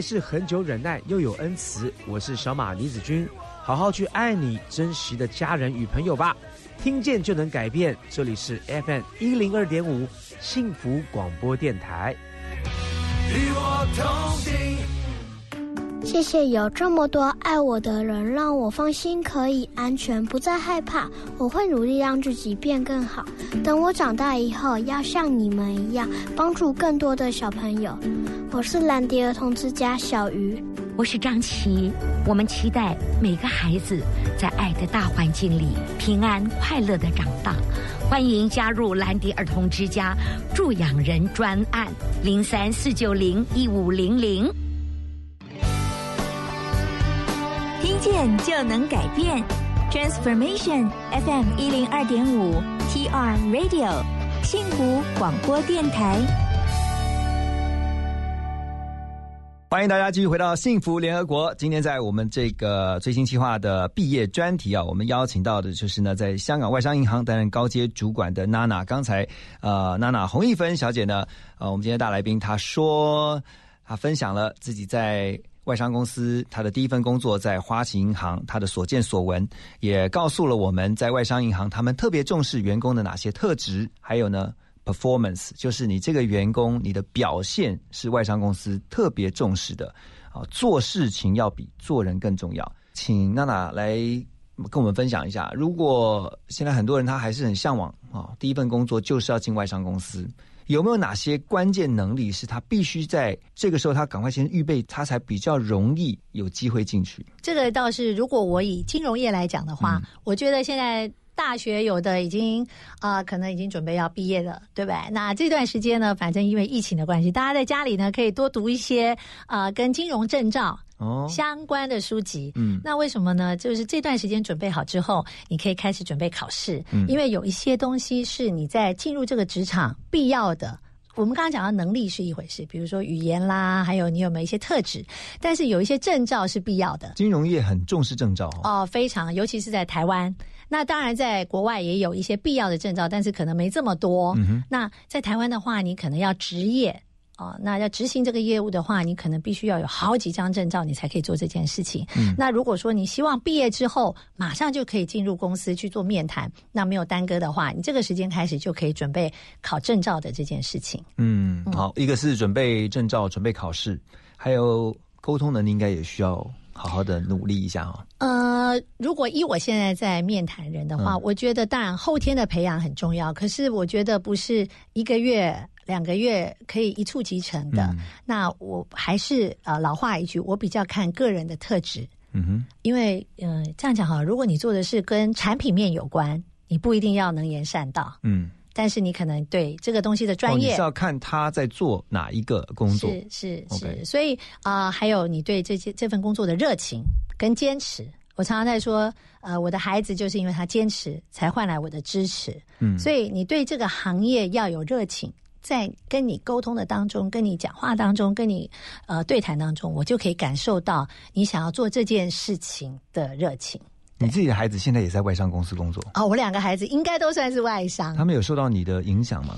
是很久忍耐，又有恩慈。我是小马李子君，好好去爱你珍惜的家人与朋友吧。听见就能改变，这里是 FM 一零二点五幸福广播电台。与我同行。谢谢有这么多爱我的人，让我放心，可以安全，不再害怕。我会努力让自己变更好。等我长大以后，要像你们一样，帮助更多的小朋友。我是兰迪儿童之家小鱼，我是张琪。我们期待每个孩子在爱的大环境里平安快乐的长大。欢迎加入兰迪儿童之家助养人专案零三四九零一五零零。见就能改变，Transformation FM 一零二点五 TR Radio 幸福广播电台。欢迎大家继续回到幸福联合国。今天在我们这个最新计划的毕业专题啊，我们邀请到的就是呢，在香港外商银行担任高阶主管的娜娜。刚才呃，娜娜洪一芬小姐呢，呃，我们今天大来宾她说，她分享了自己在外商公司他的第一份工作在花旗银行他的所见所闻，也告诉了我们在外商银行他们特别重视员工的哪些特质，还有呢。performance 就是你这个员工你的表现是外商公司特别重视的啊，做事情要比做人更重要。请娜娜来跟我们分享一下，如果现在很多人他还是很向往啊，第一份工作就是要进外商公司，有没有哪些关键能力是他必须在这个时候他赶快先预备，他才比较容易有机会进去？这个倒是，如果我以金融业来讲的话，我觉得现在。大学有的已经啊，可能已经准备要毕业了，对不对？那这段时间呢，反正因为疫情的关系，大家在家里呢可以多读一些啊跟金融证照哦相关的书籍。嗯，那为什么呢？就是这段时间准备好之后，你可以开始准备考试。嗯，因为有一些东西是你在进入这个职场必要的。我们刚刚讲到能力是一回事，比如说语言啦，还有你有没有一些特质，但是有一些证照是必要的。金融业很重视证照哦，非常，尤其是在台湾。那当然，在国外也有一些必要的证照，但是可能没这么多。那在台湾的话，你可能要职业啊，那要执行这个业务的话，你可能必须要有好几张证照，你才可以做这件事情。那如果说你希望毕业之后马上就可以进入公司去做面谈，那没有耽搁的话，你这个时间开始就可以准备考证照的这件事情。嗯，好，一个是准备证照，准备考试，还有沟通能力，应该也需要。好好的努力一下哈。呃，如果依我现在在面谈人的话，我觉得当然后天的培养很重要，可是我觉得不是一个月、两个月可以一触即成的。那我还是呃老话一句，我比较看个人的特质。嗯哼，因为嗯这样讲哈，如果你做的是跟产品面有关，你不一定要能言善道。嗯。但是你可能对这个东西的专业是要看他在做哪一个工作，是是是，所以啊，还有你对这些这份工作的热情跟坚持。我常常在说，呃，我的孩子就是因为他坚持，才换来我的支持。嗯，所以你对这个行业要有热情，在跟你沟通的当中，跟你讲话当中，跟你呃对谈当中，我就可以感受到你想要做这件事情的热情。你自己的孩子现在也在外商公司工作哦，我两个孩子应该都算是外商。他们有受到你的影响吗？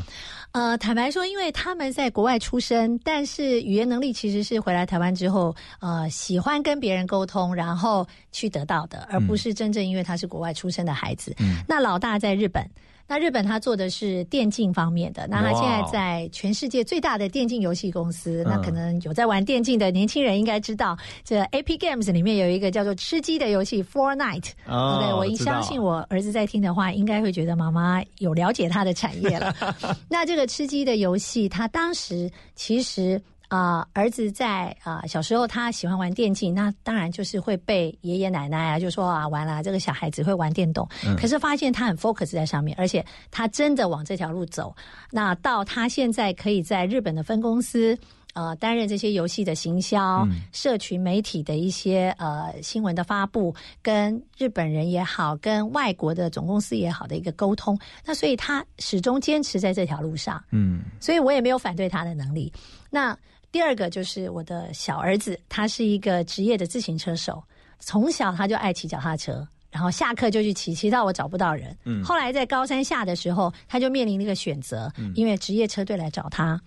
呃，坦白说，因为他们在国外出生，但是语言能力其实是回来台湾之后，呃，喜欢跟别人沟通，然后去得到的，而不是真正因为他是国外出生的孩子。嗯，那老大在日本。那日本他做的是电竞方面的，那他现在在全世界最大的电竞游戏公司，那可能有在玩电竞的年轻人应该知道，这 A P Games 里面有一个叫做吃鸡的游戏 Fortnite。对，我一相信我儿子在听的话，应该会觉得妈妈有了解他的产业了。那这个吃鸡的游戏，他当时其实。啊，儿子在啊小时候他喜欢玩电竞，那当然就是会被爷爷奶奶啊就说啊，完了这个小孩子会玩电动。可是发现他很 focus 在上面，而且他真的往这条路走。那到他现在可以在日本的分公司呃担任这些游戏的行销、社群媒体的一些呃新闻的发布，跟日本人也好，跟外国的总公司也好的一个沟通。那所以他始终坚持在这条路上。嗯，所以我也没有反对他的能力。那第二个就是我的小儿子，他是一个职业的自行车手，从小他就爱骑脚踏车，然后下课就去骑，骑到我找不到人。嗯，后来在高三下的时候，他就面临一个选择，因为职业车队来找他。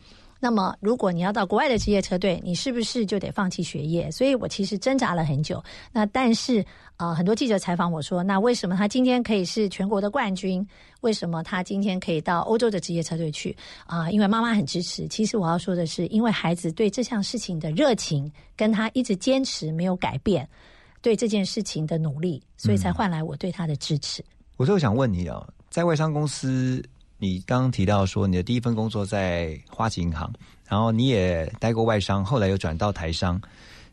那么如果你要到国外的职业车队，你是不是就得放弃学业？所以我其实挣扎了很久。那但是啊、呃很多记者采访我说，那为什么他今天可以是全国的冠军？为什么他今天可以到欧洲的职业车队去？啊、因为妈妈很支持。其实我要说的是，因为孩子对这项事情的热情，跟他一直坚持没有改变，对这件事情的努力，所以才换来我对他的支持。我就想问你啊，在外商公司，你刚刚提到说你的第一份工作在花旗银行，然后你也待过外商，后来又转到台商，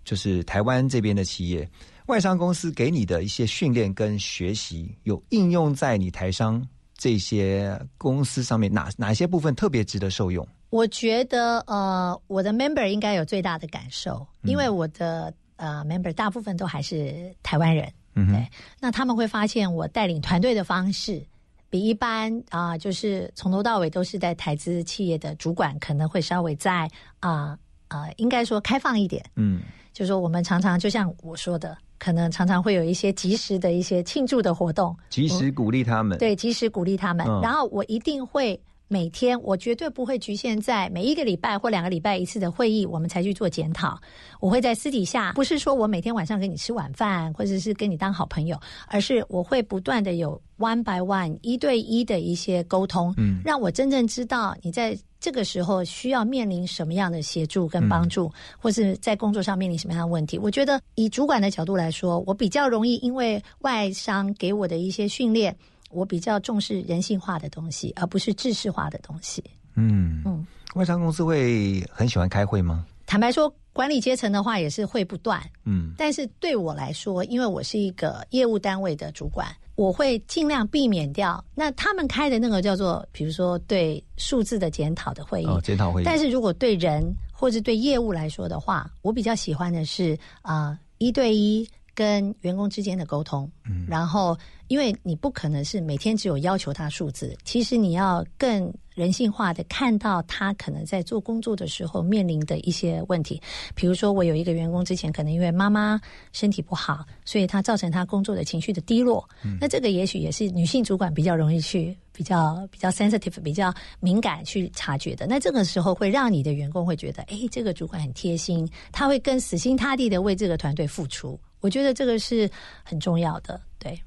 就是台湾这边的企业。外商公司给你的一些训练跟学习，有应用在你台商这些公司上面，哪哪些部分特别值得受用？我觉得呃，我的 member 应该有最大的感受，因为我的呃 member 大部分都还是台湾人，嗯哼对，那他们会发现我带领团队的方式。比一般啊、就是从头到尾都是在台资企业的主管，可能会稍微在啊呃应该说开放一点。嗯，就说我们常常就像我说的，可能常常会有一些及时的一些庆祝的活动，及时鼓励他们。对，及时鼓励他们。嗯然后我一定会每天，我绝对不会局限在每一个礼拜或两个礼拜一次的会议，我们才去做检讨。我会在私底下，不是说我每天晚上跟你吃晚饭，或者是跟你当好朋友，而是我会不断的有 one by one 一对一的一些沟通，嗯让我真正知道你在。这个时候需要面临什么样的协助跟帮助，或是在工作上面临什么样的问题？我觉得以主管的角度来说，我比较容易因为外商给我的一些训练，我比较重视人性化的东西，而不是制式化的东西。嗯嗯，外商公司会很喜欢开会吗？坦白说，管理阶层的话也是会不断，嗯但是对我来说，因为我是一个业务单位的主管，我会尽量避免掉那他们开的那个叫做，比如说对数字的检讨的会议，哦，检讨会议。但是如果对人或者对业务来说的话，我比较喜欢的是啊、呃一对一跟员工之间的沟通。嗯然后，因为你不可能是每天只有要求他数字，其实你要更人性化的看到他可能在做工作的时候面临的一些问题。比如说，我有一个员工之前可能因为妈妈身体不好，所以他造成他工作的情绪的低落。那这个也许也是女性主管比较容易去比较比较 sensitive、比较敏感去察觉的。那这个时候会让你的员工会觉得，哎，这个主管很贴心，他会更死心塌地的为这个团队付出。我觉得这个是很重要的，对。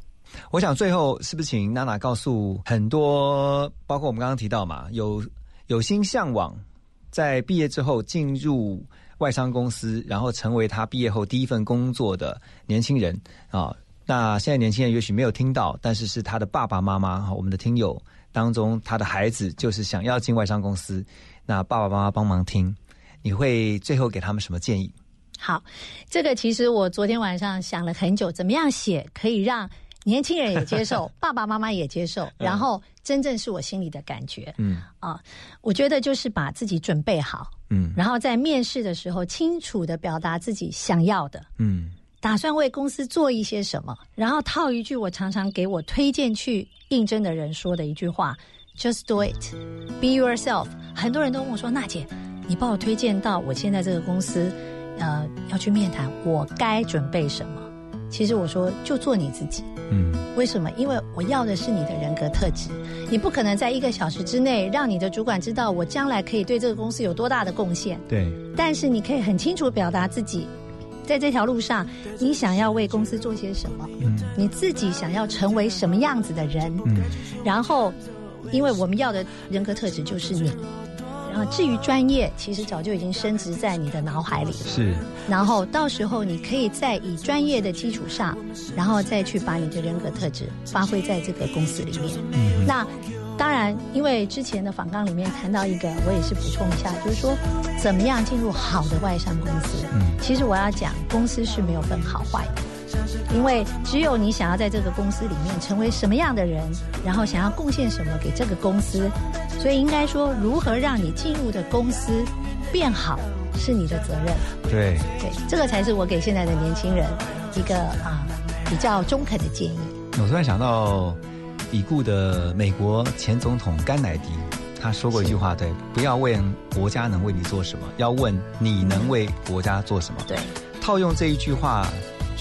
我想最后是不是请娜娜告诉很多，包括我们刚刚提到嘛，有有心向往在毕业之后进入外商公司，然后成为他毕业后第一份工作的年轻人啊。那现在年轻人也许没有听到，但是是他的爸爸妈妈哈，我们的听友当中，他的孩子就是想要进外商公司，那爸爸妈妈帮忙听，你会最后给他们什么建议？好，这个其实我昨天晚上想了很久，怎么样写可以让年轻人也接受，爸爸妈妈也接受，然后真正是我心里的感觉。嗯啊，我觉得就是把自己准备好，嗯然后在面试的时候清楚的表达自己想要的，嗯打算为公司做一些什么，然后套一句我常常给我推荐去应征的人说的一句话：“Just do it, be yourself。”很多人都问我说：“娜姐，你帮我推荐到我现在这个公司，呃，要去面谈，我该准备什么？”其实我说，就做你自己。嗯为什么？因为我要的是你的人格特质。你不可能在一个小时之内让你的主管知道我将来可以对这个公司有多大的贡献。对，但是你可以很清楚表达自己，在这条路上，你想要为公司做些什么，嗯你自己想要成为什么样子的人，嗯然后，因为我们要的人格特质就是你。然后至于专业，其实早就已经升值在你的脑海里了。是然后到时候你可以在以专业的基础上，然后再去把你的人格特质发挥在这个公司里面。嗯那当然，因为之前的访纲里面谈到一个，我也是补充一下，就是说怎么样进入好的外商公司。嗯其实我要讲，公司是没有分好坏的。因为只有你想要在这个公司里面成为什么样的人，然后想要贡献什么给这个公司，所以应该说，如何让你进入的公司变好是你的责任。对，对，这个才是我给现在的年轻人一个啊、比较中肯的建议。我突然想到已故的美国前总统甘乃迪，他说过一句话，对，不要问国家能为你做什么，要问你能为国家做什么。对，套用这一句话，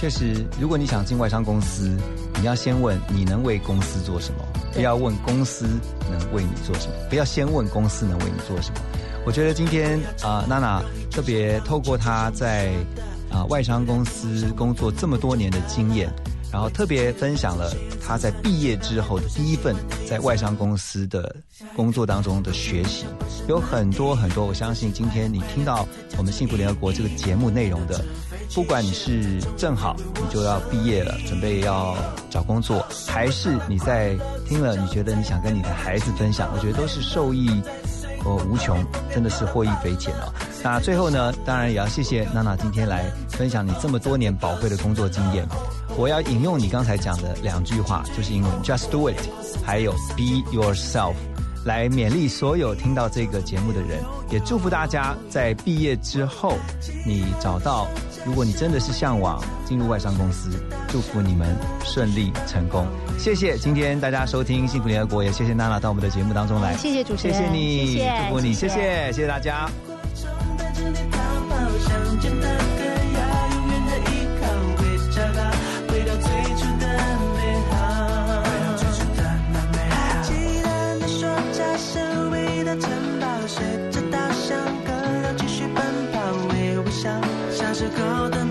确实，如果你想进外商公司，你要先问你能为公司做什么，不要问公司能为你做什么，不要先问公司能为你做什么。我觉得今天啊，娜娜特别透过她在啊外商公司工作这么多年的经验。然后特别分享了她在毕业之后的第一份在外商公司的工作当中的学习，有很多很多。我相信今天你听到我们幸福联合国这个节目内容的，不管你是正好你就要毕业了，准备要找工作，还是你在听了你觉得你想跟你的孩子分享，我觉得都是受益哦无穷，真的是获益匪浅哦。那最后呢，当然也要谢谢娜娜今天来分享你这么多年宝贵的工作经验。我要引用你刚才讲的两句话，就是英文 “just do it”，还有 “be yourself”，来勉励所有听到这个节目的人，也祝福大家在毕业之后，你找到，如果你真的是向往进入外商公司，祝福你们顺利成功。谢谢今天大家收听《幸福联合国》，也谢谢娜娜到我们的节目当中来，谢谢主持人，谢谢你，谢谢祝福你，谢谢，谢谢大家。高的